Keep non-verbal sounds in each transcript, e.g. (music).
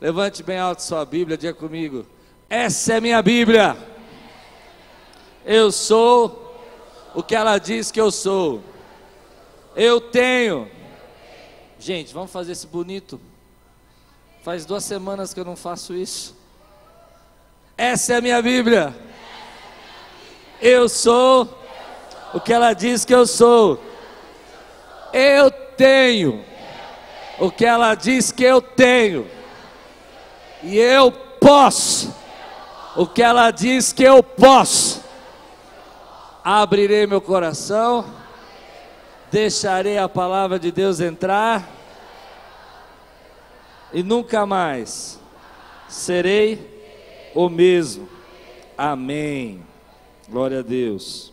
Levante bem alto sua Bíblia, diga comigo. Essa é minha Bíblia. Eu sou o que ela diz que eu sou. Eu tenho. Gente, vamos fazer esse bonito. Faz duas semanas que eu não faço isso. Essa é a minha Bíblia. Eu sou o que ela diz que eu sou. Eu tenho o que ela diz que eu tenho. E eu posso o que ela diz que eu posso. Abrirei meu coração, deixarei a palavra de Deus entrar e nunca mais serei o mesmo. Amém. Glória a Deus.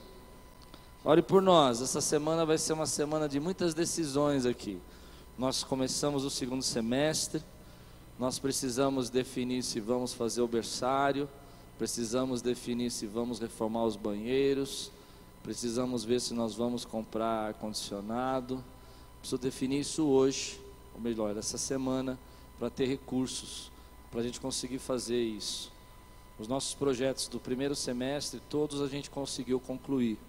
Ore por nós. Essa semana vai ser uma semana de muitas decisões aqui. Nós começamos o segundo semestre. Nós precisamos definir se vamos fazer o berçário, precisamos definir se vamos reformar os banheiros, precisamos ver se nós vamos comprar ar-condicionado. Preciso definir isso hoje, ou melhor, essa semana, para ter recursos, para a gente conseguir fazer isso. Os nossos projetos do primeiro semestre, todos a gente conseguiu concluir.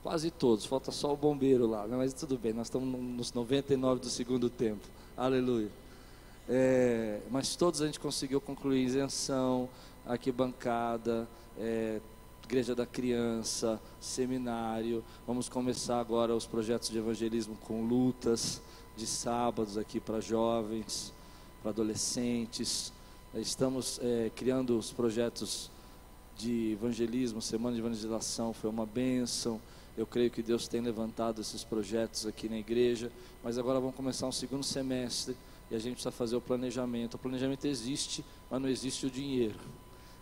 Quase todos, falta só o bombeiro lá, né? mas tudo bem, nós estamos nos 99 do segundo tempo. Aleluia. É, mas todos a gente conseguiu concluir isenção, arquibancada, é, igreja da criança, seminário. Vamos começar agora os projetos de evangelismo com lutas de sábados aqui para jovens, para adolescentes. Estamos é, criando os projetos de evangelismo, semana de evangelização foi uma bênção. Eu creio que Deus tem levantado esses projetos aqui na igreja, mas agora vamos começar um segundo semestre e a gente precisa fazer o planejamento. O planejamento existe, mas não existe o dinheiro.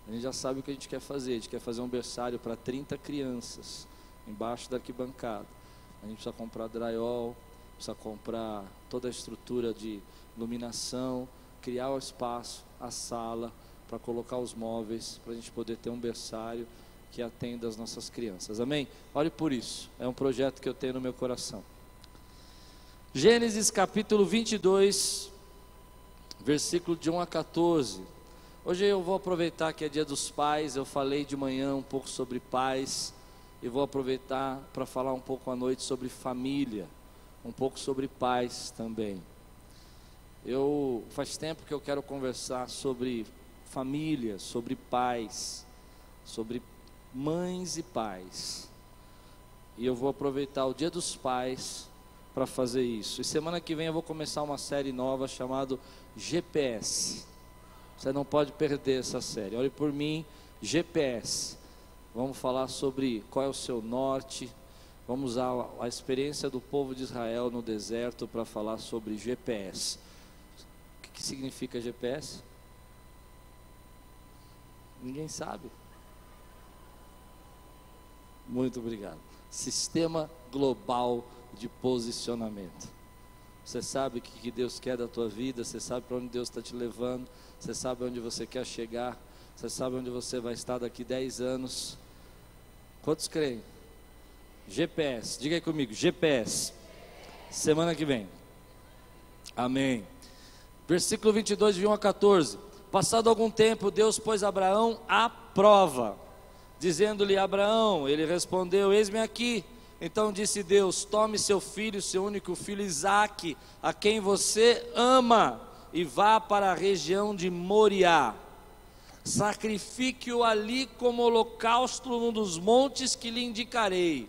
A gente já sabe o que a gente quer fazer. A gente quer fazer um berçário para 30 crianças embaixo da arquibancada. A gente precisa comprar drywall, precisa comprar toda a estrutura de iluminação, criar o espaço, a sala, para colocar os móveis, para a gente poder ter um berçário que atenda as nossas crianças. Amém? Olhe por isso. É um projeto que eu tenho no meu coração. Gênesis capítulo 22, versículo de 1 a 14. Hoje eu vou aproveitar que é dia dos pais, eu falei de manhã um pouco sobre pais, e vou aproveitar para falar um pouco à noite sobre família, um pouco sobre pais também. Eu faz tempo que eu quero conversar sobre família, sobre pais, sobre mães e pais. E eu vou aproveitar o Dia dos Pais para fazer isso. E semana que vem eu vou começar uma série nova chamada GPS. Você não pode perder essa série. Olhe por mim, GPS. Vamos falar sobre qual é o seu norte. Vamos usar a experiência do povo de Israel no deserto para falar sobre GPS. O que, que significa GPS? Ninguém sabe. Muito obrigado. Sistema Global de Posicionamento. Você sabe o que Deus quer da tua vida, você sabe para onde Deus está te levando, você sabe onde você quer chegar, você sabe onde você vai estar daqui 10 anos. Quantos creem? GPS, diga aí comigo, GPS. Semana que vem. Amém. Versículo 22, de 1 a 14. Passado algum tempo, Deus pôs Abraão à prova, dizendo-lhe: Abraão, ele respondeu: Eis-me aqui. Então disse Deus: Tome seu filho, seu único filho Isaque, a quem você ama, e vá para a região de Moriá. Sacrifique-o ali como holocausto num dos montes que lhe indicarei.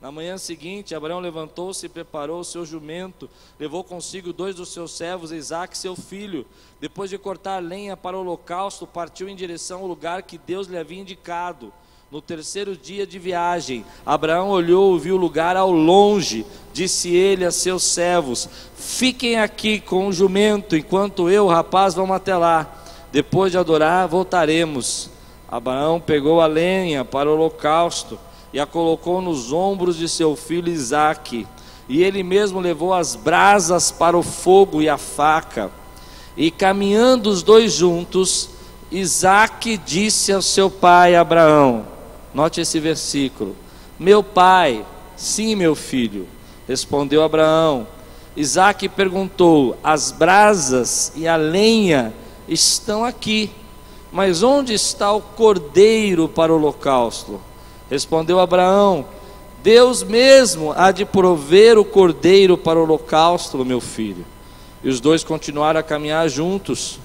Na manhã seguinte, Abraão levantou-se e preparou o seu jumento, levou consigo dois dos seus servos, Isaque seu filho. Depois de cortar lenha para o holocausto, partiu em direção ao lugar que Deus lhe havia indicado. No terceiro dia de viagem, Abraão olhou e viu o lugar ao longe. Disse ele a seus servos: Fiquem aqui com o jumento, enquanto eu, rapaz, vamos até lá. Depois de adorar, voltaremos. Abraão pegou a lenha para o holocausto e a colocou nos ombros de seu filho Isaque. E ele mesmo levou as brasas para o fogo e a faca. E caminhando os dois juntos, Isaque disse ao seu pai Abraão: Note esse versículo. Meu pai, sim, meu filho, respondeu Abraão. Isaac perguntou: As brasas e a lenha estão aqui, mas onde está o cordeiro para o holocausto? Respondeu Abraão: Deus mesmo há de prover o cordeiro para o holocausto, meu filho. E os dois continuaram a caminhar juntos.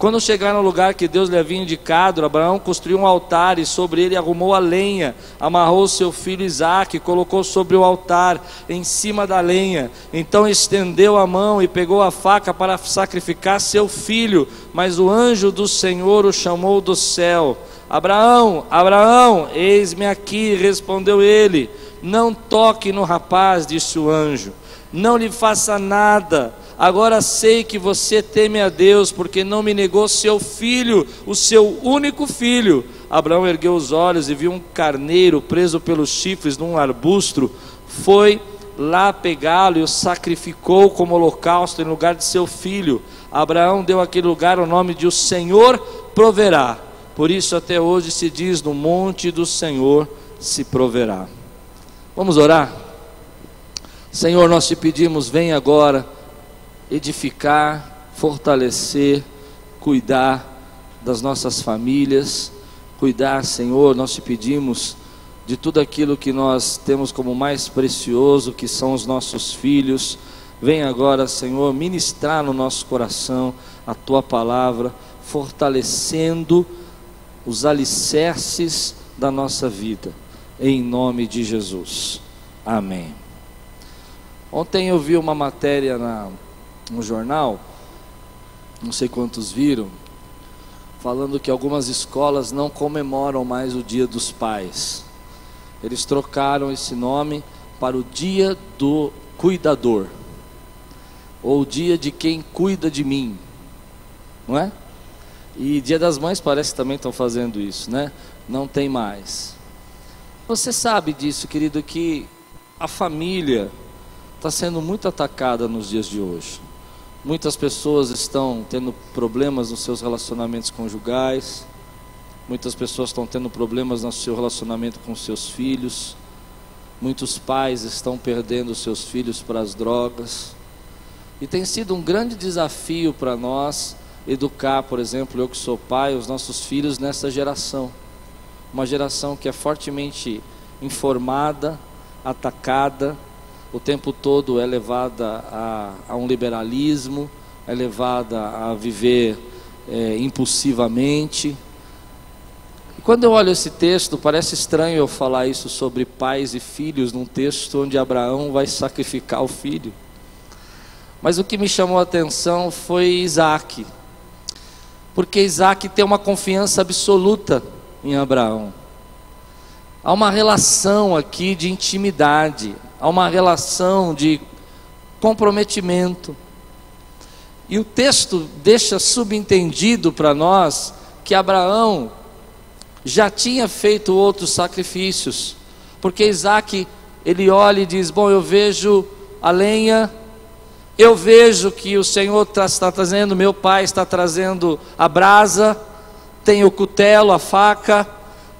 Quando chegaram no lugar que Deus lhe havia indicado, Abraão construiu um altar e sobre ele arrumou a lenha, amarrou seu filho Isaque, colocou sobre o altar, em cima da lenha. Então estendeu a mão e pegou a faca para sacrificar seu filho. Mas o anjo do Senhor o chamou do céu: Abraão, Abraão, eis-me aqui, respondeu ele. Não toque no rapaz, disse o anjo, não lhe faça nada Agora sei que você teme a Deus, porque não me negou seu filho, o seu único filho. Abraão ergueu os olhos e viu um carneiro preso pelos chifres num arbusto. Foi lá pegá-lo e o sacrificou como holocausto em lugar de seu filho. Abraão deu àquele lugar o nome de o Senhor proverá. Por isso até hoje se diz: no monte do Senhor se proverá. Vamos orar? Senhor, nós te pedimos, vem agora edificar, fortalecer, cuidar das nossas famílias, cuidar, Senhor, nós te pedimos de tudo aquilo que nós temos como mais precioso, que são os nossos filhos. Vem agora, Senhor, ministrar no nosso coração a tua palavra, fortalecendo os alicerces da nossa vida, em nome de Jesus. Amém. Ontem eu vi uma matéria na no jornal, não sei quantos viram, falando que algumas escolas não comemoram mais o Dia dos Pais. Eles trocaram esse nome para o Dia do Cuidador, ou o Dia de quem cuida de mim, não é? E Dia das Mães parece que também estão fazendo isso, né? Não tem mais. Você sabe disso, querido, que a família está sendo muito atacada nos dias de hoje. Muitas pessoas estão tendo problemas nos seus relacionamentos conjugais, muitas pessoas estão tendo problemas no seu relacionamento com seus filhos, muitos pais estão perdendo seus filhos para as drogas, e tem sido um grande desafio para nós educar, por exemplo, eu que sou pai, os nossos filhos nessa geração, uma geração que é fortemente informada, atacada, o tempo todo é levada a, a um liberalismo, é levada a viver é, impulsivamente. E quando eu olho esse texto, parece estranho eu falar isso sobre pais e filhos num texto onde Abraão vai sacrificar o filho. Mas o que me chamou a atenção foi Isaac, porque Isaac tem uma confiança absoluta em Abraão. Há uma relação aqui de intimidade há uma relação de comprometimento. E o texto deixa subentendido para nós que Abraão já tinha feito outros sacrifícios, porque Isaac ele olha e diz: Bom, eu vejo a lenha, eu vejo que o Senhor está, está trazendo, meu pai está trazendo a brasa, tem o cutelo, a faca,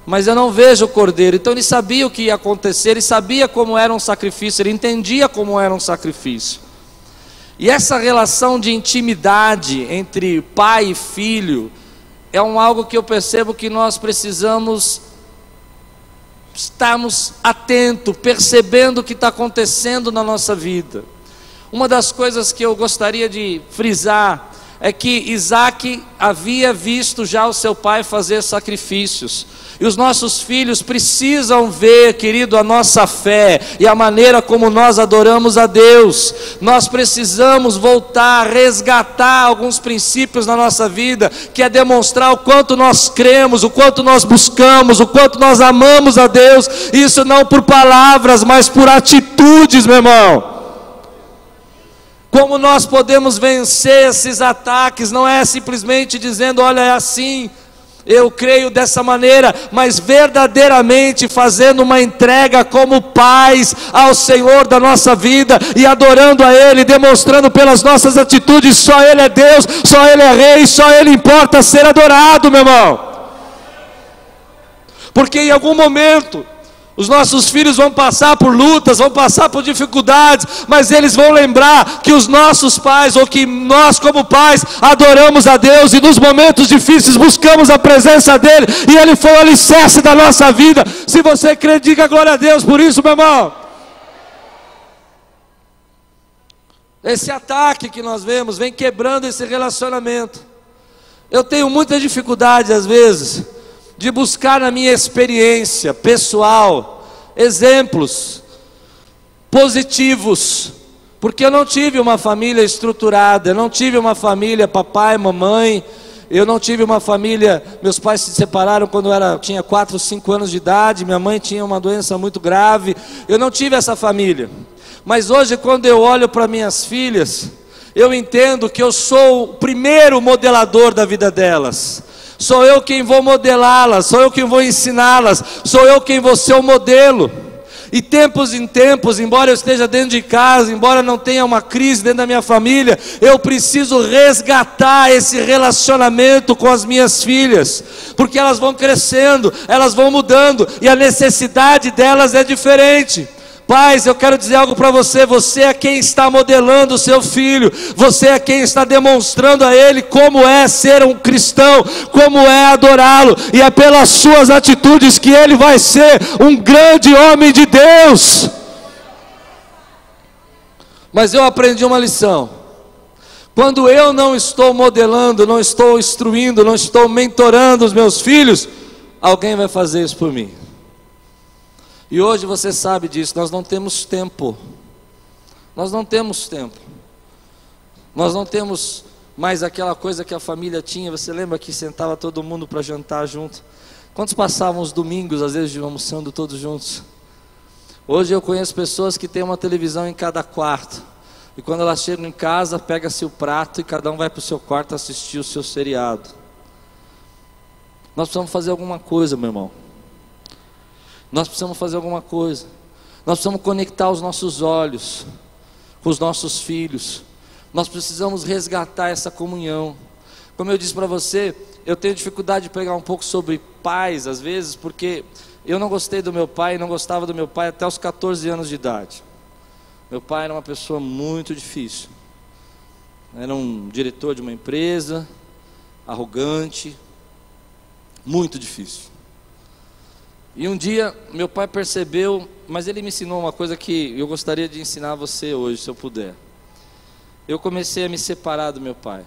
mas eu não vejo o cordeiro. Então ele sabia o que ia acontecer, ele sabia como era um sacrifício, ele entendia como era um sacrifício. E essa relação de intimidade entre pai e filho é um algo que eu percebo que nós precisamos estarmos atentos, percebendo o que está acontecendo na nossa vida. Uma das coisas que eu gostaria de frisar é que Isaac havia visto já o seu pai fazer sacrifícios. E os nossos filhos precisam ver, querido, a nossa fé e a maneira como nós adoramos a Deus. Nós precisamos voltar, resgatar alguns princípios na nossa vida, que é demonstrar o quanto nós cremos, o quanto nós buscamos, o quanto nós amamos a Deus. Isso não por palavras, mas por atitudes, meu irmão. Como nós podemos vencer esses ataques? Não é simplesmente dizendo, olha, é assim, eu creio dessa maneira, mas verdadeiramente fazendo uma entrega como pais ao Senhor da nossa vida e adorando a Ele, demonstrando pelas nossas atitudes: só Ele é Deus, só Ele é Rei, só Ele importa ser adorado, meu irmão. Porque em algum momento Os nossos filhos vão passar por lutas, vão passar por dificuldades, mas eles vão lembrar que os nossos pais, ou que nós, como pais, adoramos a Deus e nos momentos difíceis buscamos a presença dEle, e Ele foi o alicerce da nossa vida. Se você crê, diga glória a Deus por isso, meu irmão. Esse ataque que nós vemos vem quebrando esse relacionamento. Eu tenho muita dificuldade, às vezes, de buscar na minha experiência pessoal exemplos positivos, porque eu não tive uma família estruturada, eu não tive uma família papai, mamãe, eu não tive uma família, meus pais se separaram quando eu era, tinha 4, 5 anos de idade, minha mãe tinha uma doença muito grave, eu não tive essa família. Mas hoje, quando eu olho para minhas filhas, eu entendo que eu sou o primeiro modelador da vida delas sou eu quem vou modelá-las, sou eu quem vou ensiná-las, sou eu quem vou ser o modelo. E tempos em tempos, embora eu esteja dentro de casa, embora não tenha uma crise dentro da minha família, eu preciso resgatar esse relacionamento com as minhas filhas, porque elas vão crescendo, elas vão mudando e a necessidade delas é diferente. Pais, eu quero dizer algo para você: você é quem está modelando o seu filho, você é quem está demonstrando a ele como é ser um cristão, como é adorá-lo, e é pelas suas atitudes que ele vai ser um grande homem de Deus. Mas eu aprendi uma lição. Quando eu não estou modelando, não estou instruindo, não estou mentorando os meus filhos, alguém vai fazer isso por mim. E hoje você sabe disso, nós não temos tempo. Nós não temos tempo. Nós não temos mais aquela coisa que a família tinha. Você lembra que sentava todo mundo para jantar junto? Quantos passavam os domingos, às vezes, almoçando todos juntos? Hoje eu conheço pessoas que têm uma televisão em cada quarto. E quando elas chegam em casa, pega-se o prato e cada um vai para o seu quarto assistir o seu seriado. Nós precisamos fazer alguma coisa, meu irmão. Nós precisamos fazer alguma coisa. Nós precisamos conectar os nossos olhos com os nossos filhos. Nós precisamos resgatar essa comunhão. Como eu disse para você, eu tenho dificuldade de pregar um pouco sobre pais, às vezes, porque eu não gostei do meu pai, não gostava do meu pai até os 14 anos de idade. Meu pai era uma pessoa muito difícil. Era um diretor de uma empresa, arrogante, muito difícil. E um dia meu pai percebeu, mas ele me ensinou uma coisa que eu gostaria de ensinar a você hoje, se eu puder. Eu comecei a me separar do meu pai.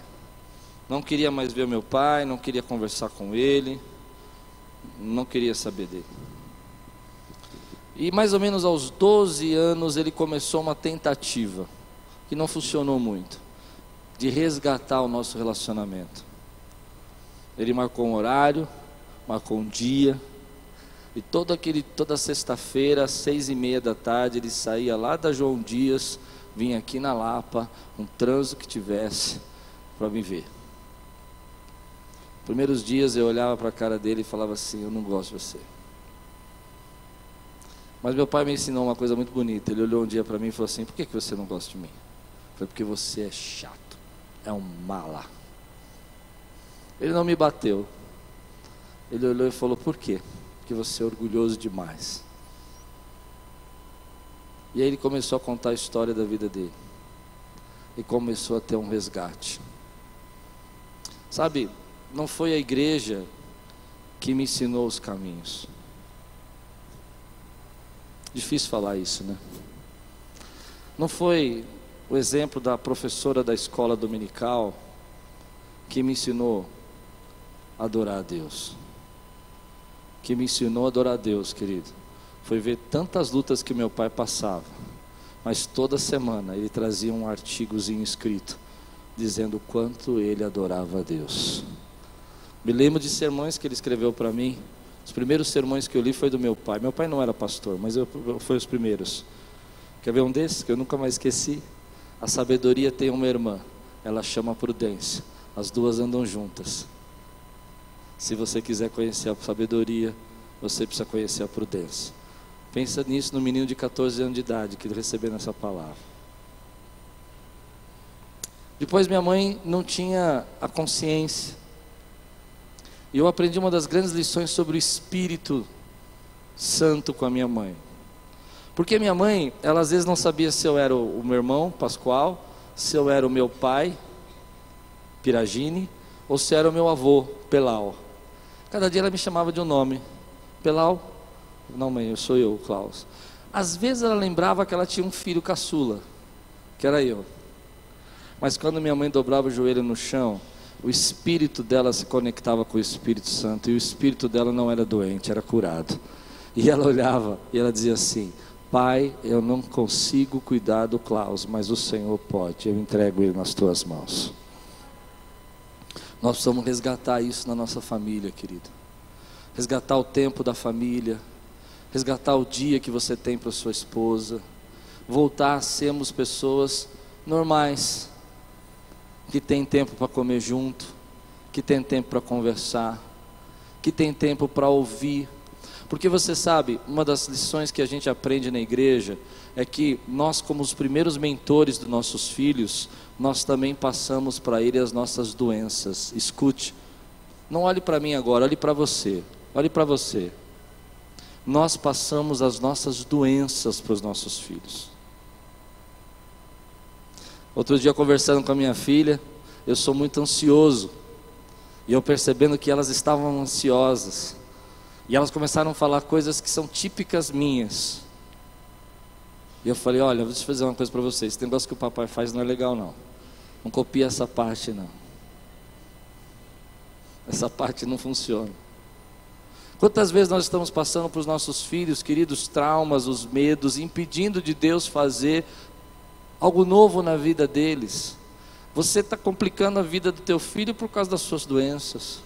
Não queria mais ver meu pai, não queria conversar com ele, não queria saber dele. E mais ou menos aos 12 anos ele começou uma tentativa, que não funcionou muito, de resgatar o nosso relacionamento. Ele marcou um horário, marcou um dia, e todo aquele, toda sexta-feira, às seis e meia da tarde, ele saía lá da João Dias, vinha aqui na Lapa, um trânsito que tivesse, para me ver. Primeiros dias eu olhava para a cara dele e falava assim: Eu não gosto de você. Mas meu pai me ensinou uma coisa muito bonita. Ele olhou um dia para mim e falou assim: Por que, que você não gosta de mim? Foi porque você é chato, é um mala. Ele não me bateu. Ele olhou e falou: Por quê? Que você é orgulhoso demais. E aí ele começou a contar a história da vida dele. E começou a ter um resgate. Sabe, não foi a igreja que me ensinou os caminhos. Difícil falar isso, né? Não foi o exemplo da professora da escola dominical que me ensinou a adorar a Deus que me ensinou a adorar a Deus, querido, foi ver tantas lutas que meu pai passava. Mas toda semana ele trazia um artigozinho escrito dizendo o quanto ele adorava a Deus. Me lembro de sermões que ele escreveu para mim. Os primeiros sermões que eu li foi do meu pai. Meu pai não era pastor, mas eu, foi os primeiros. Quer ver um desses que eu nunca mais esqueci? A sabedoria tem uma irmã, ela chama prudência. As duas andam juntas. Se você quiser conhecer a sabedoria, você precisa conhecer a prudência. Pensa nisso no menino de 14 anos de idade que recebeu essa palavra. Depois minha mãe não tinha a consciência. E eu aprendi uma das grandes lições sobre o espírito santo com a minha mãe. Porque minha mãe, ela às vezes não sabia se eu era o meu irmão, Pascoal, se eu era o meu pai, Piragine, ou se era o meu avô, Pelau. Cada dia ela me chamava de um nome. Pelau? Não, mãe, eu sou eu, Klaus. Às vezes ela lembrava que ela tinha um filho caçula, que era eu. Mas quando minha mãe dobrava o joelho no chão, o espírito dela se conectava com o Espírito Santo e o espírito dela não era doente, era curado. E ela olhava e ela dizia assim: Pai, eu não consigo cuidar do Klaus, mas o Senhor pode, eu entrego ele nas tuas mãos. Nós precisamos resgatar isso na nossa família, querido. Resgatar o tempo da família, resgatar o dia que você tem para sua esposa, voltar a sermos pessoas normais, que tem tempo para comer junto, que tem tempo para conversar, que tem tempo para ouvir. Porque você sabe, uma das lições que a gente aprende na igreja é que nós, como os primeiros mentores dos nossos filhos, nós também passamos para ele as nossas doenças. Escute, não olhe para mim agora, olhe para você. Olhe para você. Nós passamos as nossas doenças para os nossos filhos. Outro dia, conversando com a minha filha, eu sou muito ansioso. E eu percebendo que elas estavam ansiosas. E elas começaram a falar coisas que são típicas minhas. E eu falei: Olha, deixa eu fazer uma coisa para vocês. Esse negócio que o papai faz não é legal, não. Não copia essa parte, não. Essa parte não funciona. Quantas vezes nós estamos passando para os nossos filhos, queridos, traumas, os medos, impedindo de Deus fazer algo novo na vida deles. Você está complicando a vida do teu filho por causa das suas doenças.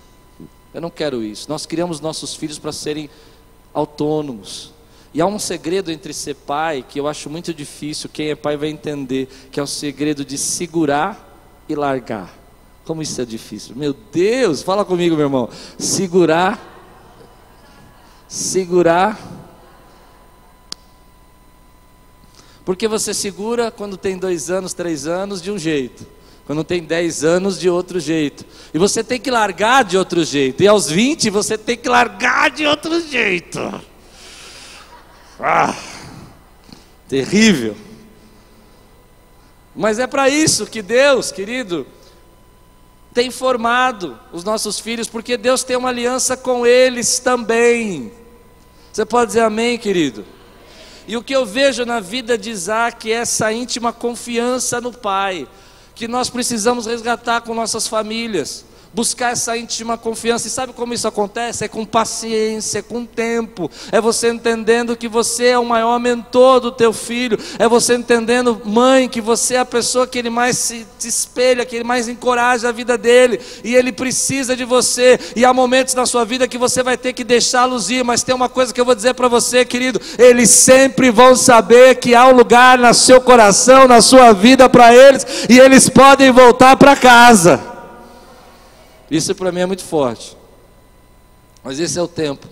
Eu não quero isso. Nós criamos nossos filhos para serem autônomos. E há um segredo entre ser pai que eu acho muito difícil, quem é pai vai entender, que é o segredo de segurar e largar. Como isso é difícil. Meu Deus, fala comigo, meu irmão. Segurar, segurar Porque você segura quando tem dois anos, três anos, de um jeito. Quando tem dez anos, de outro jeito. E você tem que largar de outro jeito. E aos 20, você tem que largar de outro jeito. Ah, terrível. Mas é para isso que Deus, querido, tem formado os nossos filhos, porque Deus tem uma aliança com eles também. Você pode dizer amém, querido? E o que eu vejo na vida de Isaac é essa íntima confiança no Pai, que nós precisamos resgatar com nossas famílias buscar essa íntima confiança. E sabe como isso acontece? É com paciência, é com tempo. É você entendendo que você é o maior mentor do teu filho. É você entendendo, mãe, que você é a pessoa que ele mais se, espelha, que ele mais encoraja a vida dele. E ele precisa de você. E há momentos na sua vida que você vai ter que deixá-los ir. Mas tem uma coisa que eu vou dizer para você, querido: eles sempre vão saber que há um lugar no seu coração, na sua vida para eles. E eles podem voltar para casa. Isso para mim é muito forte. Mas esse é o tempo.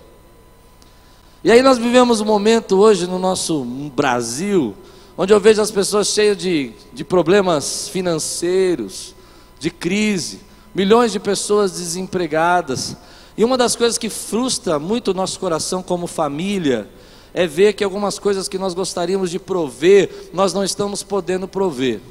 E aí nós vivemos um momento hoje no nosso Brasil, onde eu vejo as pessoas cheias de, de problemas financeiros, de crise, milhões de pessoas desempregadas. E uma das coisas que frustra muito o nosso coração como família é ver que algumas coisas que nós gostaríamos de prover, nós não estamos podendo prover.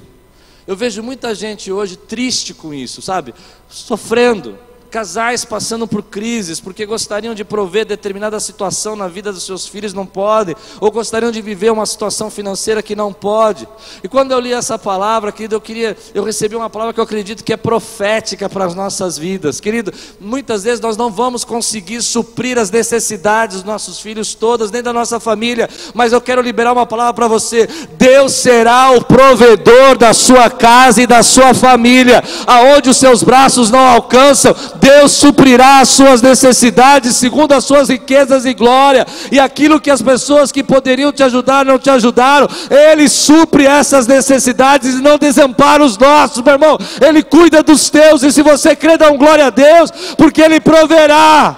Eu vejo muita gente hoje triste com isso, sabe? Sofrendo casais passando por crises porque gostariam de prover determinada situação na vida dos seus filhos, não podem, ou gostariam de viver uma situação financeira que não pode. E quando eu li essa palavra, querido, eu queria, eu recebi uma palavra que eu acredito que é profética para as nossas vidas. Querido, muitas vezes nós não vamos conseguir suprir as necessidades dos nossos filhos todas, nem da nossa família, mas eu quero liberar uma palavra para você. Deus será o provedor da sua casa e da sua família, aonde os seus braços não alcançam. Deus suprirá as suas necessidades segundo as suas riquezas e glória, e aquilo que as pessoas que poderiam te ajudar não te ajudaram, Ele supre essas necessidades e não desampara os nossos, meu irmão. Ele cuida dos teus, e se você crê, dá um glória a Deus, porque Ele proverá.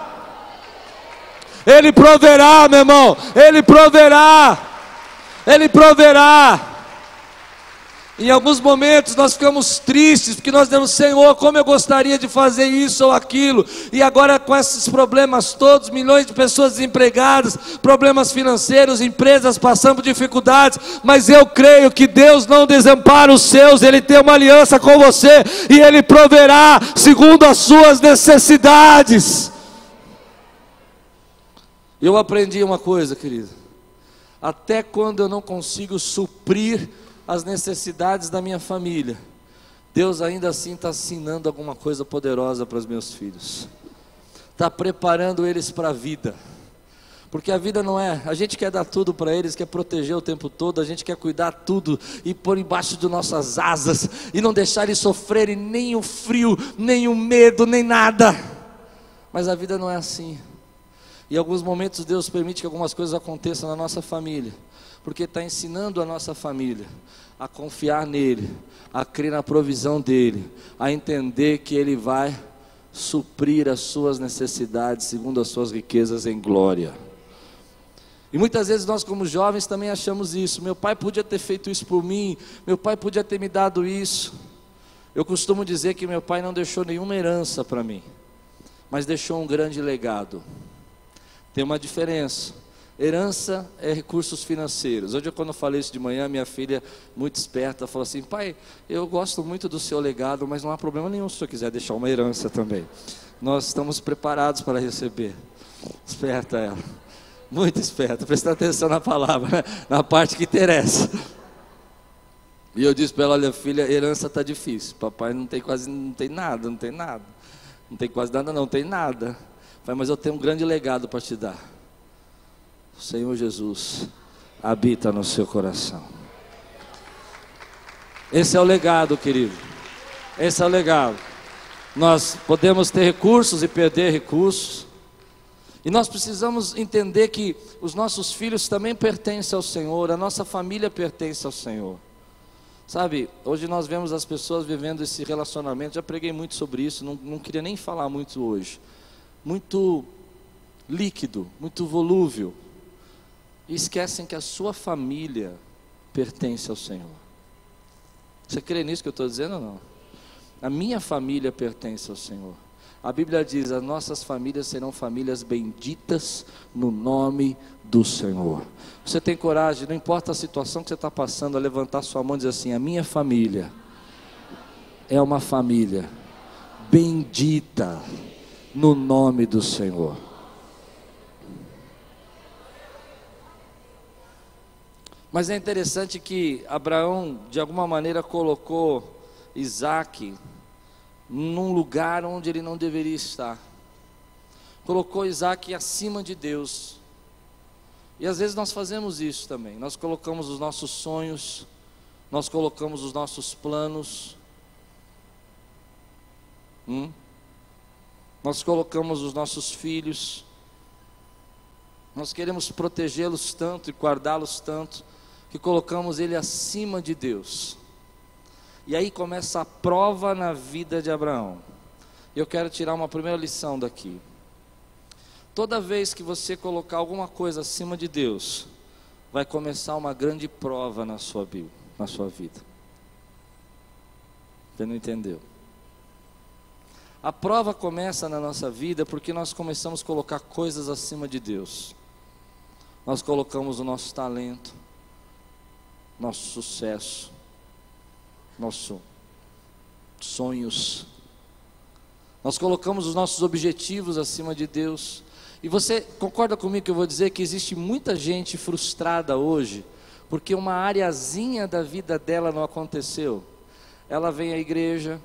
Ele proverá, meu irmão, Ele proverá, Ele proverá. Em alguns momentos nós ficamos tristes, porque nós dizemos, Senhor, como eu gostaria de fazer isso ou aquilo, e agora com esses problemas todos, milhões de pessoas desempregadas, problemas financeiros, empresas passando dificuldades, mas eu creio que Deus não desampara os seus, Ele tem uma aliança com você, e Ele proverá segundo as suas necessidades. Eu aprendi uma coisa, querido, até quando eu não consigo suprir as necessidades da minha família, Deus ainda assim está assinando alguma coisa poderosa para os meus filhos, está preparando eles para a vida. Porque a vida não é, a gente quer dar tudo para eles, quer proteger o tempo todo, a gente quer cuidar tudo e pôr embaixo de nossas asas e não deixar eles sofrerem nem o frio, nem o medo, nem nada. Mas a vida não é assim. E alguns momentos Deus permite que algumas coisas aconteçam na nossa família porque está ensinando a nossa família a confiar nele, a crer na provisão dele, a entender que ele vai suprir as suas necessidades segundo as suas riquezas em glória. E muitas vezes nós, como jovens, também achamos isso. Meu pai podia ter feito isso por mim, meu pai podia ter me dado isso. Eu costumo dizer que meu pai não deixou nenhuma herança para mim, mas deixou um grande legado. Tem uma diferença. Herança é recursos financeiros. Hoje, quando eu falei isso de manhã, minha filha, muito esperta, falou assim: Pai, eu gosto muito do seu legado, mas não há problema nenhum se o senhor quiser deixar uma herança também. Nós estamos preparados para receber. Esperta ela, muito esperta, prestando atenção na palavra, né? na parte que interessa. E eu disse para ela: Olha, filha, herança está difícil. Papai não tem quase, não tem nada, não tem nada. Não tem quase nada, não, tem nada. Mas eu tenho um grande legado para te dar. O Senhor Jesus habita no seu coração. Esse é o legado, querido. Esse é o legado. Nós podemos ter recursos e perder recursos. E nós precisamos entender que os nossos filhos também pertencem ao Senhor, a nossa família pertence ao Senhor. Sabe, hoje nós vemos as pessoas vivendo esse relacionamento, já preguei muito sobre isso, não, não queria nem falar muito hoje. Muito líquido, muito volúvel, e esquecem que a sua família pertence ao Senhor. Você crê nisso que eu estou dizendo ou não? A minha família pertence ao Senhor. A Bíblia diz: as nossas famílias serão famílias benditas no nome do Senhor. Você tem coragem, não importa a situação que você está passando, a levantar sua mão e dizer assim: a minha família é uma família bendita no nome do Senhor. Mas é interessante que Abraão, de alguma maneira, colocou Isaac num lugar onde ele não deveria estar. Colocou Isaac acima de Deus. E às vezes nós fazemos isso também. Nós colocamos os nossos sonhos, nós colocamos os nossos planos. Hum? Nós colocamos os nossos filhos. Nós queremos protegê-los tanto e guardá-los tanto que colocamos ele acima de Deus. E aí começa a prova na vida de Abraão. Eu quero tirar uma primeira lição daqui. Toda vez que você colocar alguma coisa acima de Deus, vai começar uma grande prova na sua, na sua vida. Você não entendeu? A prova começa na nossa vida porque nós começamos a colocar coisas acima de Deus. Nós colocamos o nosso talento, nosso sucesso, nossos sonhos. Nós colocamos os nossos objetivos acima de Deus. E você concorda comigo que eu vou dizer que existe muita gente frustrada hoje, porque uma areazinha da vida dela não aconteceu. Ela vem à igreja,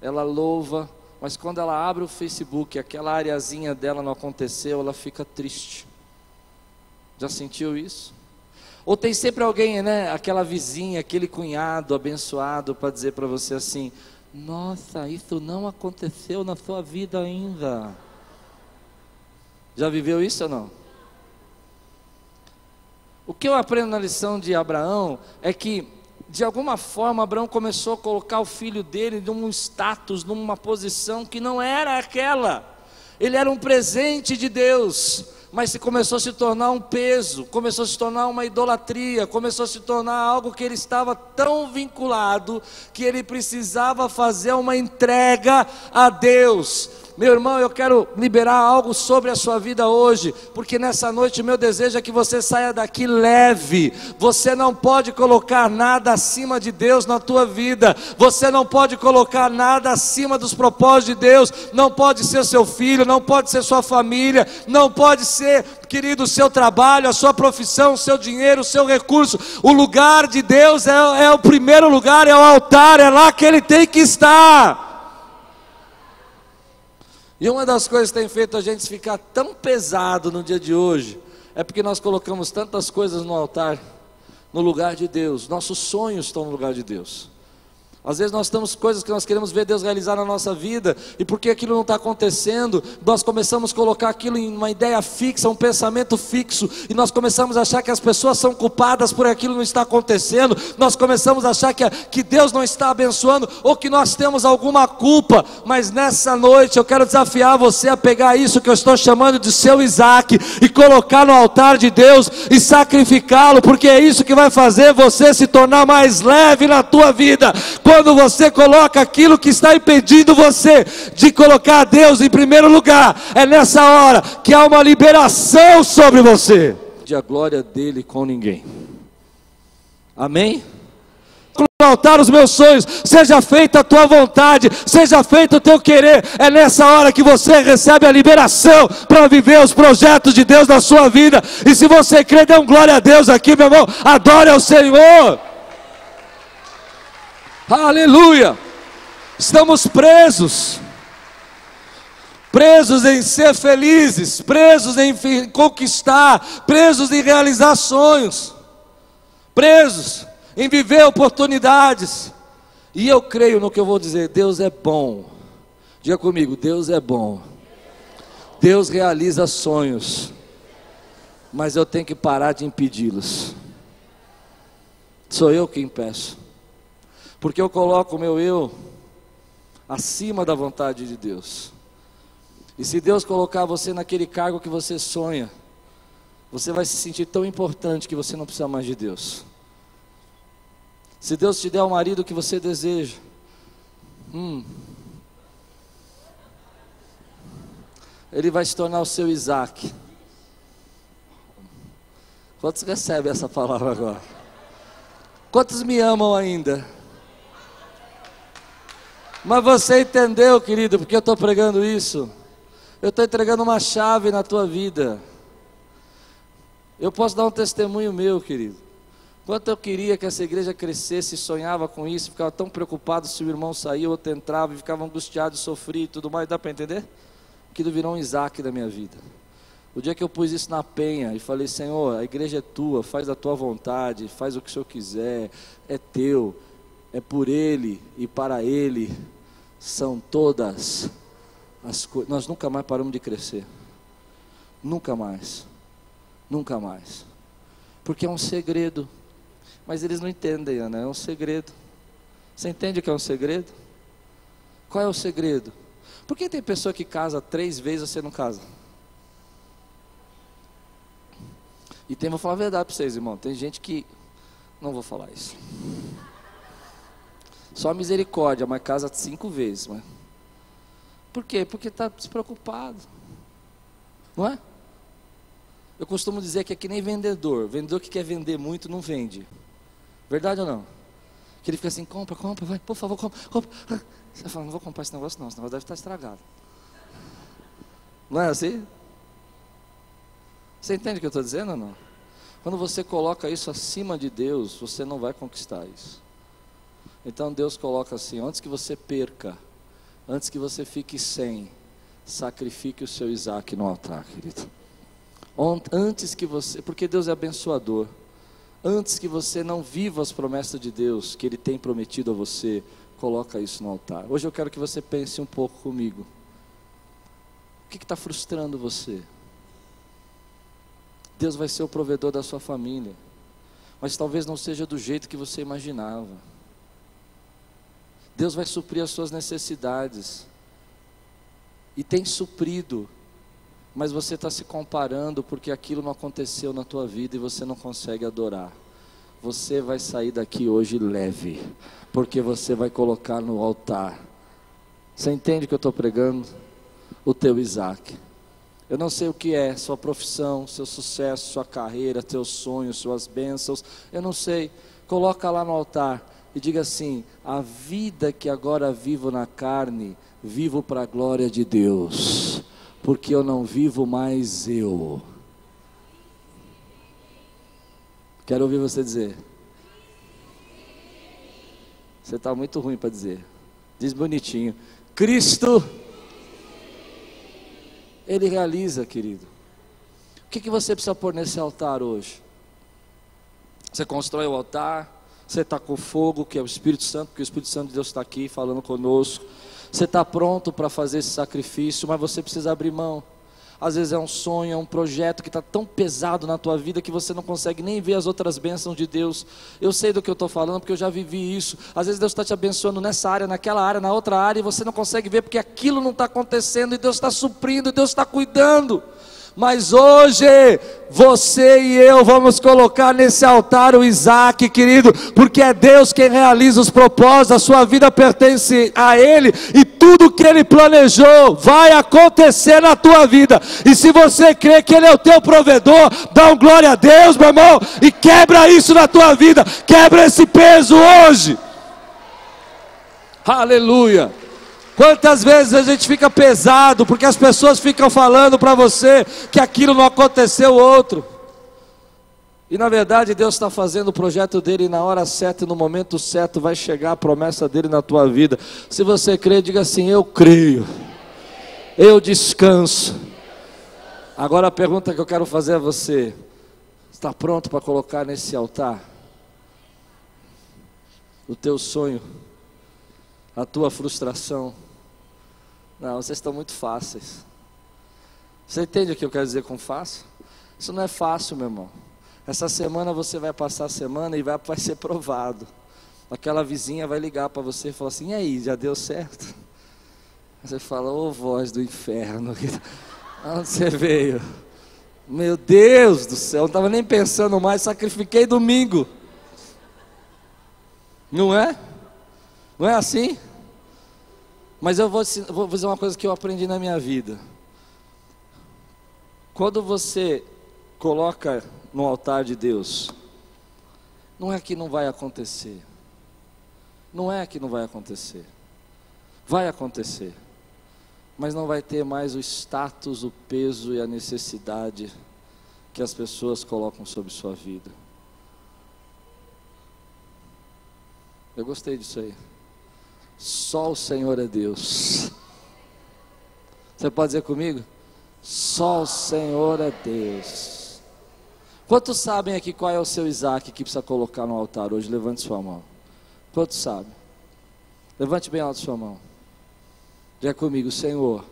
ela louva, mas quando ela abre o Facebook, aquela areazinha dela não aconteceu, ela fica triste. Já sentiu isso? Ou tem sempre alguém, né? Aquela vizinha, aquele cunhado abençoado para dizer para você assim: Nossa, isso não aconteceu na sua vida ainda. Já viveu isso ou não? O que eu aprendo na lição de Abraão é que, de alguma forma, Abraão começou a colocar o filho dele num status, numa posição que não era aquela. Ele era um presente de Deus mas se começou a se tornar um peso, começou a se tornar uma idolatria, começou a se tornar algo que ele estava tão vinculado que ele precisava fazer uma entrega a Deus. Meu irmão, eu quero liberar algo sobre a sua vida hoje, porque nessa noite meu desejo é que você saia daqui leve. Você não pode colocar nada acima de Deus na tua vida. Você não pode colocar nada acima dos propósitos de Deus. Não pode ser seu filho, não pode ser sua família, não pode ser, querido, o seu trabalho, a sua profissão, o seu dinheiro, o seu recurso. O lugar de Deus é, é o primeiro lugar, é o altar, é lá que ele tem que estar. E uma das coisas que tem feito a gente ficar tão pesado no dia de hoje é porque nós colocamos tantas coisas no altar, no lugar de Deus. Nossos sonhos estão no lugar de Deus. Às vezes nós temos coisas que nós queremos ver Deus realizar na nossa vida, e porque aquilo não está acontecendo, nós começamos a colocar aquilo em uma ideia fixa, um pensamento fixo, e nós começamos a achar que as pessoas são culpadas por aquilo não está acontecendo, nós começamos a achar que, que Deus não está abençoando, ou que nós temos alguma culpa, mas nessa noite eu quero desafiar você a pegar isso que eu estou chamando de seu Isaac, e colocar no altar de Deus, e sacrificá-lo, porque é isso que vai fazer você se tornar mais leve na tua vida. Quando quando você coloca aquilo que está impedindo você de colocar Deus em primeiro lugar, é nessa hora que há uma liberação sobre você. De a glória dele com ninguém. Amém? altar os meus sonhos, seja feita a tua vontade, seja feito o teu querer. É nessa hora que você recebe a liberação para viver os projetos de Deus na sua vida. E se você crê, dê um glória a Deus aqui, meu irmão. Adore ao Senhor. Aleluia! Estamos presos. Presos em ser felizes, presos em conquistar, presos em realizar sonhos, presos em viver oportunidades. E eu creio no que eu vou dizer: Deus é bom. Diga comigo: Deus é bom. Deus realiza sonhos, mas eu tenho que parar de impedi-los. Sou eu quem peço porque eu coloco o meu eu acima da vontade de Deus. E se Deus colocar você naquele cargo que você sonha, você vai se sentir tão importante que você não precisa mais de Deus. Se Deus te der o marido que você deseja, hum, ele vai se tornar o seu Isaac. Quantos recebem essa palavra agora? Quantos me amam ainda? Mas você entendeu, querido, porque eu estou pregando isso? Eu estou entregando uma chave na tua vida. Eu posso dar um testemunho meu, querido. Quanto eu queria que essa igreja crescesse, sonhava com isso, ficava tão preocupado se o irmão saía, ou outro entrava, e ficava angustiado, sofria e tudo mais. Dá para entender? Aquilo virou um Isaac da minha vida. O dia que eu pus isso na penha e falei, Senhor, a igreja é tua, faz a tua vontade, faz o que o Senhor quiser, é teu, é por Ele e para Ele são todas as coisas. Nós nunca mais paramos de crescer. Nunca mais. Nunca mais. Porque é um segredo. Mas eles não entendem, Ana, é um segredo. Você entende que é um segredo? Qual é o segredo? Por que tem pessoa que casa três vezes e você não casa? E tem, vou falar a verdade para vocês, irmão. Tem gente que. Não vou falar isso. Só misericórdia, mas casa cinco vezes. Mas... Por quê? Porque está despreocupado. Não é? Eu costumo dizer que é que nem vendedor. Vendedor que quer vender muito não vende. Verdade ou não? Que ele fica assim, compra, compra, vai, por favor, compra, compra. Você fala, não vou comprar esse negócio não, esse negócio deve estar estragado. Não é assim? Você entende o que eu estou dizendo ou não? Quando você coloca isso acima de Deus, você não vai conquistar isso. Então Deus coloca assim: antes que você perca, antes que você fique sem, sacrifique o seu Isaac no altar, querido. Antes que você, porque Deus é abençoador, antes que você não viva as promessas de Deus que Ele tem prometido a você, coloca isso no altar. Hoje eu quero que você pense um pouco comigo. O que está frustrando você? Deus vai ser o provedor da sua família, mas talvez não seja do jeito que você imaginava. Deus vai suprir as suas necessidades. E tem suprido. mas você está se comparando porque aquilo não aconteceu na tua vida e você não consegue adorar. Você vai sair daqui hoje leve, porque você vai colocar no altar. Você entende o que eu estou pregando? O teu Isaac. Eu não sei o que é sua profissão, seu sucesso, sua carreira, teus sonhos, suas bênçãos. Eu não sei. Coloca lá no altar e diga assim: a vida que agora vivo na carne, vivo para a glória de Deus, porque eu não vivo mais eu. Quero ouvir você dizer. Você está muito ruim para dizer. Diz bonitinho. Cristo ele realiza, querido. O que, que você precisa pôr nesse altar hoje? Você constrói o altar, você está com fogo, que é o Espírito Santo, porque o Espírito Santo de Deus está aqui falando conosco. Você está pronto para fazer esse sacrifício, mas você precisa abrir mão. Às vezes é um sonho, é um projeto que está tão pesado na tua vida que você não consegue nem ver as outras bênçãos de Deus. Eu sei do que eu estou falando porque eu já vivi isso. Às vezes Deus está te abençoando nessa área, naquela área, na outra área, e você não consegue ver porque aquilo não está acontecendo e Deus está suprindo, Deus está cuidando. Mas hoje, você e eu vamos colocar nesse altar o Isaac, querido, porque é Deus quem realiza os propósitos, a sua vida pertence a Ele, e tudo que Ele planejou vai acontecer na tua vida. E se você crê que Ele é o teu provedor, dá um glória a Deus, meu irmão, e quebra isso na tua vida, quebra esse peso hoje. Aleluia. Quantas vezes a gente fica pesado porque as pessoas ficam falando para você que aquilo não aconteceu outro. E na verdade Deus está fazendo o projeto dele e na hora certa e no momento certo vai chegar a promessa dele na tua vida. Se você crê, diga assim: Eu creio, eu descanso. Agora a pergunta que eu quero fazer a você: Está pronto para colocar nesse altar o teu sonho, a tua frustração? Não, vocês estão muito fáceis. Você entende o que eu quero dizer com fácil? Isso não é fácil, meu irmão. Essa semana você vai passar a semana e vai, vai ser provado. Aquela vizinha vai ligar para você e falar assim: e aí, já deu certo? Você fala: ô oh, voz do inferno, (laughs) onde você veio? Meu Deus do céu, não estava nem pensando mais, sacrifiquei domingo. Não é? Não é assim? Mas eu vou, vou dizer uma coisa que eu aprendi na minha vida. Quando você coloca no altar de Deus, não é que não vai acontecer. Não é que não vai acontecer. Vai acontecer. Mas não vai ter mais o status, o peso e a necessidade que as pessoas colocam sobre sua vida. Eu gostei disso aí. Só o Senhor é Deus. Você pode dizer comigo? Só o Senhor é Deus. Quantos sabem aqui qual é o seu Isaac que precisa colocar no altar hoje? Levante sua mão. Quantos sabem? Levante bem alto sua mão. Diga comigo, Senhor,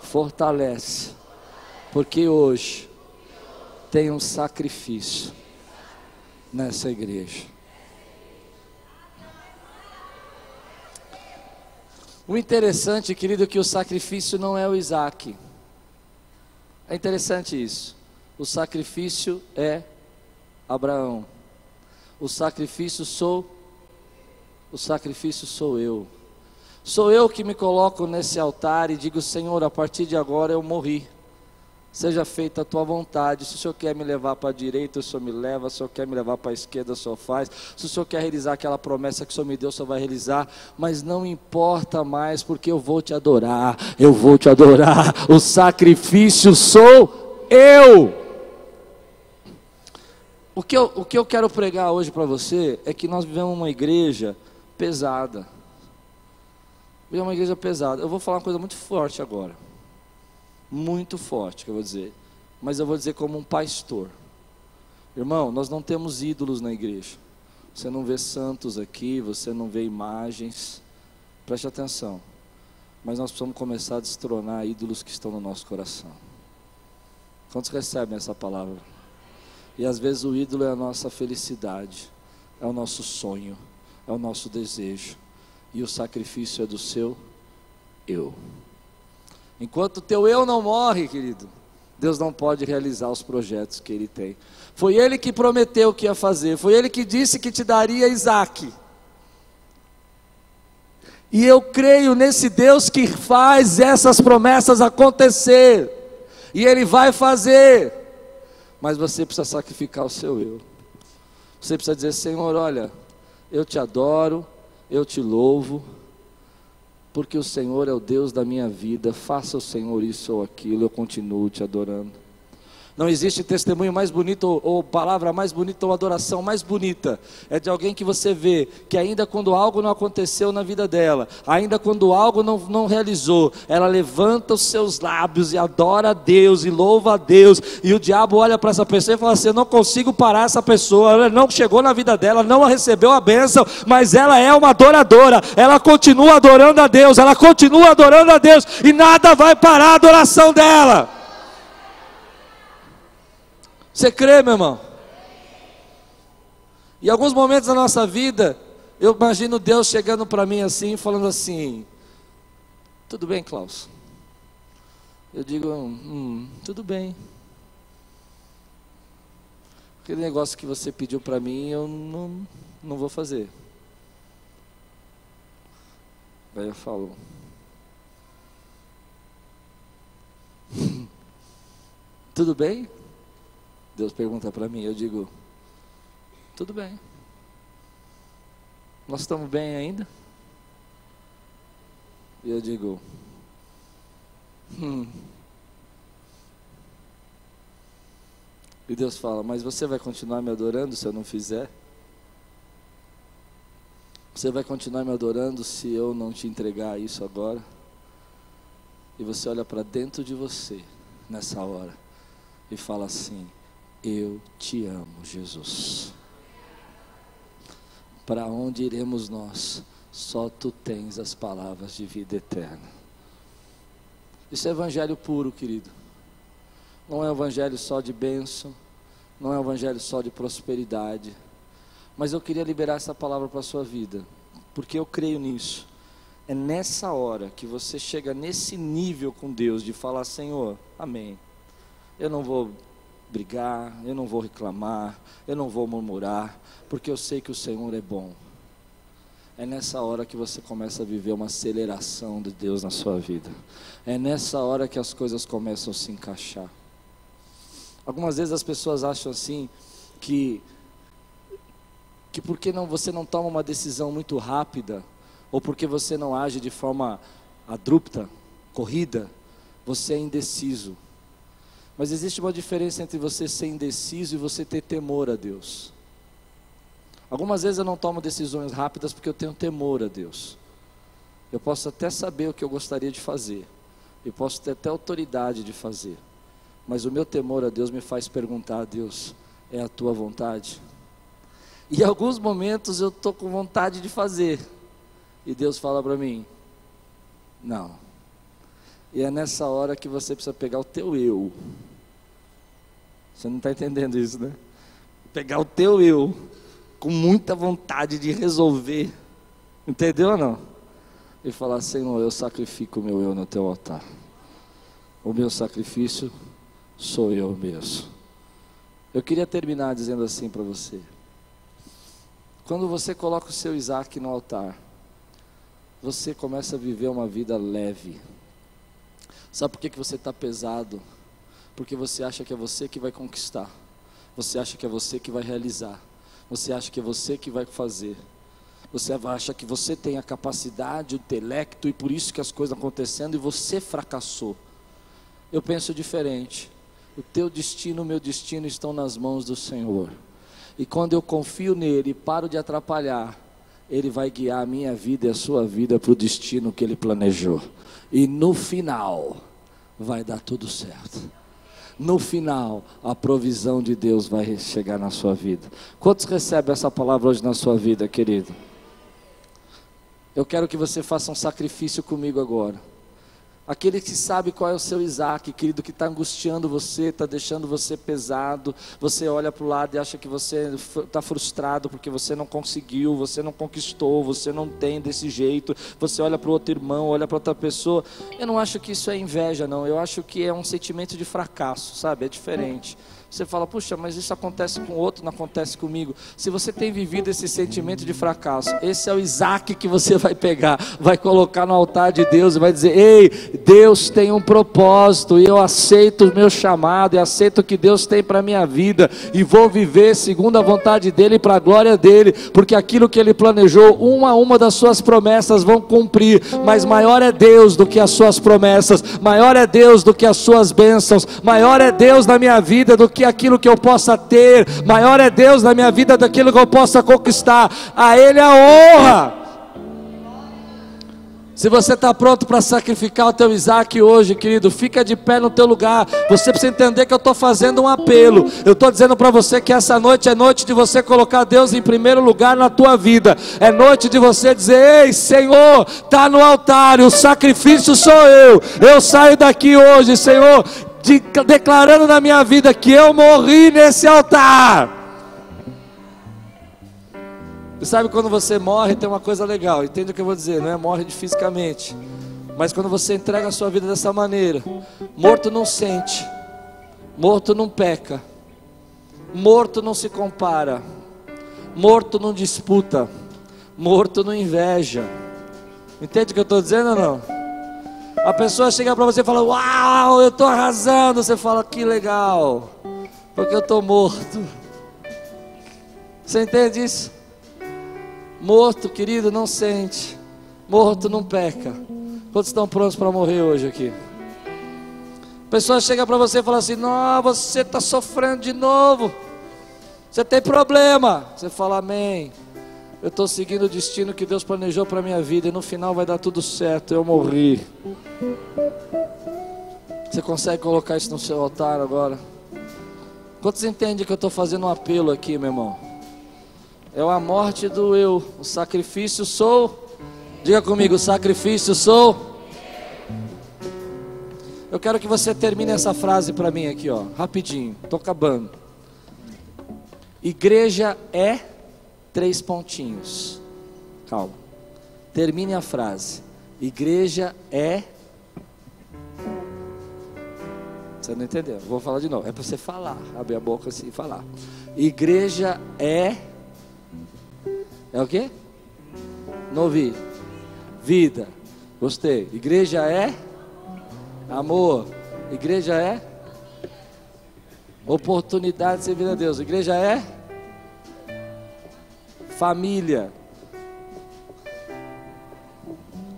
fortalece, porque hoje tem um sacrifício nessa igreja. O interessante, querido, é que o sacrifício não é o Isaac. É interessante isso. O sacrifício é Abraão. O sacrifício sou o sacrifício sou eu. Sou eu que me coloco nesse altar e digo, Senhor, a partir de agora eu morri seja feita a tua vontade. Se o Senhor quer me levar para a direita, o Senhor me leva. Se o Senhor quer me levar para a esquerda, o Senhor faz. Se o Senhor quer realizar aquela promessa que o Senhor me deu, o Senhor vai realizar. Mas não importa mais, porque eu vou te adorar. Eu vou te adorar. O sacrifício sou eu. O que eu, o que eu quero pregar hoje para você é que nós vivemos uma igreja pesada. Vivemos uma igreja pesada. Eu vou falar uma coisa muito forte agora muito forte, que eu vou dizer. Mas eu vou dizer como um pastor. Irmão, nós não temos ídolos na igreja. Você não vê santos aqui, você não vê imagens. Preste atenção. Mas nós precisamos começar a destronar ídolos que estão no nosso coração. Quantos recebem essa palavra? E às vezes o ídolo é a nossa felicidade, é o nosso sonho, é o nosso desejo. E o sacrifício é do seu eu. Enquanto o teu eu não morre, querido, Deus não pode realizar os projetos que Ele tem. Foi Ele que prometeu que ia fazer, foi Ele que disse que te daria Isaac. E eu creio nesse Deus que faz essas promessas acontecer, e Ele vai fazer, mas você precisa sacrificar o seu eu. Você precisa dizer: Senhor, olha, eu te adoro, eu te louvo, porque o Senhor é o Deus da minha vida, faça o Senhor isso ou aquilo, eu continuo te adorando. Não existe testemunho mais bonito ou, ou, palavra mais bonita ou adoração mais bonita. É de alguém que você vê que ainda quando algo não aconteceu na vida dela, ainda quando algo não, não realizou, ela levanta os seus lábios e adora a Deus e louva a Deus. E o diabo olha para essa pessoa e fala assim: Eu não consigo parar essa pessoa. Ela não chegou na vida dela, não recebeu a bênção, mas ela é uma adoradora. Ela continua adorando a Deus, ela continua adorando a Deus e nada vai parar a adoração dela. Você crê, meu irmão? Em alguns momentos da nossa vida, eu imagino Deus chegando para mim assim, falando assim: Tudo bem, Klaus? Eu digo: hum, Tudo bem. Aquele negócio que você pediu para mim, eu não, não vou fazer. Aí eu falo: Tudo bem? Deus pergunta para mim, eu digo: tudo bem. Nós estamos bem ainda? E eu digo: hum. E Deus fala: Mas você vai continuar me adorando se eu não fizer? Você vai continuar me adorando se eu não te entregar isso agora? E você olha para dentro de você nessa hora e fala assim: eu te amo, Jesus. Para onde iremos nós? Só tu tens as palavras de vida eterna. Isso é evangelho puro, querido. Não é evangelho só de bênção, não é evangelho só de prosperidade. Mas eu queria liberar essa palavra para a sua vida, porque eu creio nisso. É nessa hora que você chega nesse nível com Deus de falar: Senhor, amém. Eu não vou brigar, eu não vou reclamar, eu não vou murmurar, porque eu sei que o Senhor é bom. É nessa hora que você começa a viver uma aceleração de Deus na sua vida. É nessa hora que as coisas começam a se encaixar. Algumas vezes as pessoas acham assim que que porque não você não toma uma decisão muito rápida ou porque você não age de forma abrupta, corrida, você é indeciso. Mas existe uma diferença entre você ser indeciso e você ter temor a Deus. Algumas vezes eu não tomo decisões rápidas porque eu tenho temor a Deus. Eu posso até saber o que eu gostaria de fazer, eu posso ter até autoridade de fazer, mas o meu temor a Deus me faz perguntar a Deus: é a tua vontade? E em alguns momentos eu estou com vontade de fazer, e Deus fala para mim: não, e é nessa hora que você precisa pegar o teu eu. Você não está entendendo isso, né? Pegar o teu eu com muita vontade de resolver. Entendeu ou não? E falar, Senhor, eu sacrifico o meu eu no teu altar. O meu sacrifício sou eu mesmo. Eu queria terminar dizendo assim para você. Quando você coloca o seu Isaac no altar, você começa a viver uma vida leve. Sabe por que, que você está pesado? Porque você acha que é você que vai conquistar. Você acha que é você que vai realizar. Você acha que é você que vai fazer. Você acha que você tem a capacidade, o intelecto e por isso que as coisas acontecendo e você fracassou. Eu penso diferente. O teu destino, o meu destino estão nas mãos do Senhor. E quando eu confio nele e paro de atrapalhar, ele vai guiar a minha vida e a sua vida para o destino que ele planejou. E no final, vai dar tudo certo. No final, a provisão de Deus vai chegar na sua vida. Quantos recebem essa palavra hoje na sua vida, querido? Eu quero que você faça um sacrifício comigo agora. Aquele que sabe qual é o seu Isaac, querido, que está angustiando você, está deixando você pesado. Você olha para o lado e acha que você está frustrado porque você não conseguiu, você não conquistou, você não tem desse jeito. Você olha para o outro irmão, olha para outra pessoa. Eu não acho que isso é inveja, não. Eu acho que é um sentimento de fracasso, sabe? É diferente. Você fala, puxa, mas isso acontece com outro, não acontece comigo. Se você tem vivido esse sentimento de fracasso, esse é o Isaac que você vai pegar, vai colocar no altar de Deus e vai dizer: Ei, Deus tem um propósito e eu aceito o meu chamado e aceito o que Deus tem para a minha vida e vou viver segundo a vontade dEle e para a glória dEle, porque aquilo que Ele planejou, uma a uma das suas promessas vão cumprir, mas maior é Deus do que as suas promessas, maior é Deus do que as suas bênçãos, maior é Deus na minha vida do que aquilo que eu possa ter, maior é Deus na minha vida daquilo que eu possa conquistar, a Ele a honra. Se você está pronto para sacrificar o teu Isaac hoje, querido, fica de pé no teu lugar. Você precisa entender que eu estou fazendo um apelo. Eu estou dizendo para você que essa noite é noite de você colocar Deus em primeiro lugar na tua vida. É noite de você dizer: Ei, Senhor, está no altar, o sacrifício sou eu. Eu saio daqui hoje, Senhor, de, declarando na minha vida que eu morri nesse altar. E sabe quando você morre, tem uma coisa legal, entende o que eu vou dizer? Não é morre fisicamente, mas quando você entrega a sua vida dessa maneira, morto não sente, morto não peca, morto não se compara, morto não disputa, morto não inveja. Entende o que eu estou dizendo ou não? A pessoa chega para você e fala: Uau, eu estou arrasando. Você fala: Que legal, porque eu estou morto. Você entende isso? Morto, querido, não sente. Morto não peca. Quantos estão prontos para morrer hoje aqui? A pessoa chega para você e fala assim: Não, você está sofrendo de novo. Você tem problema. Você fala: Amém. Eu estou seguindo o destino que Deus planejou para minha vida e no final vai dar tudo certo. Eu morri. Você consegue colocar isso no seu altar agora? Quantos entendem que eu estou fazendo um apelo aqui, meu irmão? É a morte do eu. O sacrifício sou. Diga comigo: o sacrifício sou. Eu quero que você termine essa frase para mim aqui, ó, rapidinho. Estou acabando. Igreja é três pontinhos. Calma. Termine a frase. Igreja é. Você não entendeu? Vou falar de novo. É para você falar. Abrir a boca assim e falar. Igreja é. É o quê? Não ouvi. Vida. Gostei. Igreja é. Amor. Igreja é. Oportunidade de servir a Deus. Igreja é família.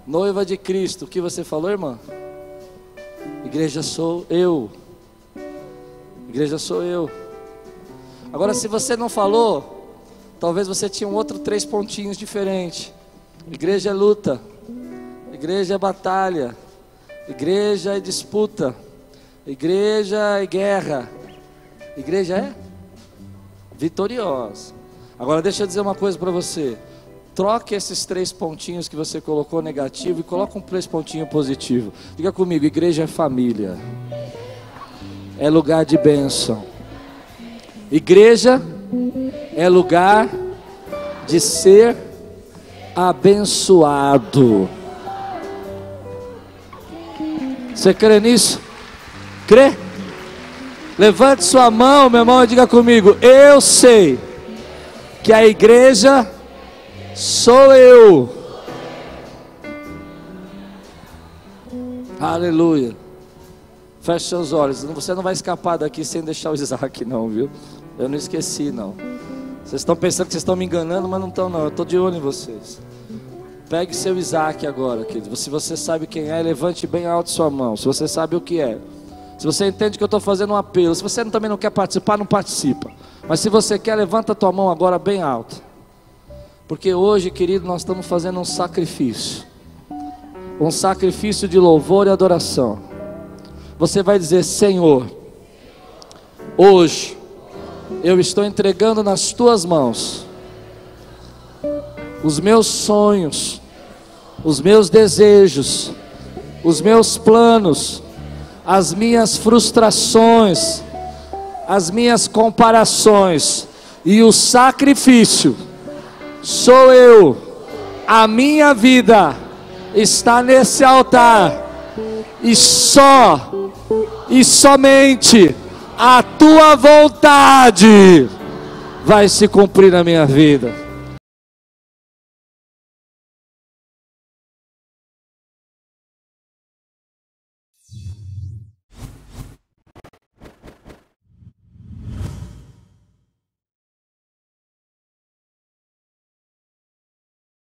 Noiva de Cristo, o que você falou, irmã? Igreja sou eu. Igreja sou eu. Agora, se você não falou, talvez você tinha um outro três pontinhos diferente. Igreja é luta. Igreja é batalha. Igreja é disputa. Igreja é guerra. Igreja é vitoriosa. Agora deixa eu dizer uma coisa para você. Troque esses três pontinhos que você colocou negativo e coloque um três pontinho positivo. Diga comigo, igreja é família. É lugar de bênção. Igreja é lugar de ser abençoado. Você crê nisso? Crê? Levante sua mão, meu irmão, e diga comigo: Eu sei que a igreja sou eu. Aleluia. Feche seus olhos. Você não vai escapar daqui sem deixar o Isaac, não, viu? Eu não esqueci, não. Vocês estão pensando que vocês estão me enganando, mas não estão, não. Eu estou de olho em vocês. Pegue seu Isaac agora, querido. Se você sabe quem é, levante bem alto sua mão. Se você sabe o que é. Se você entende que eu estou fazendo um apelo. Se você também não quer participar, não participa. Mas se você quer, levanta a tua mão agora bem alto. Porque hoje, querido, nós estamos fazendo um sacrifício. Um sacrifício de louvor e adoração. Você vai dizer: Senhor, hoje eu estou entregando nas tuas mãos os meus sonhos, os meus desejos, os meus planos, as minhas frustrações, as minhas comparações e o sacrifício sou eu, a minha vida está nesse altar e só e somente a tua vontade vai se cumprir na minha vida.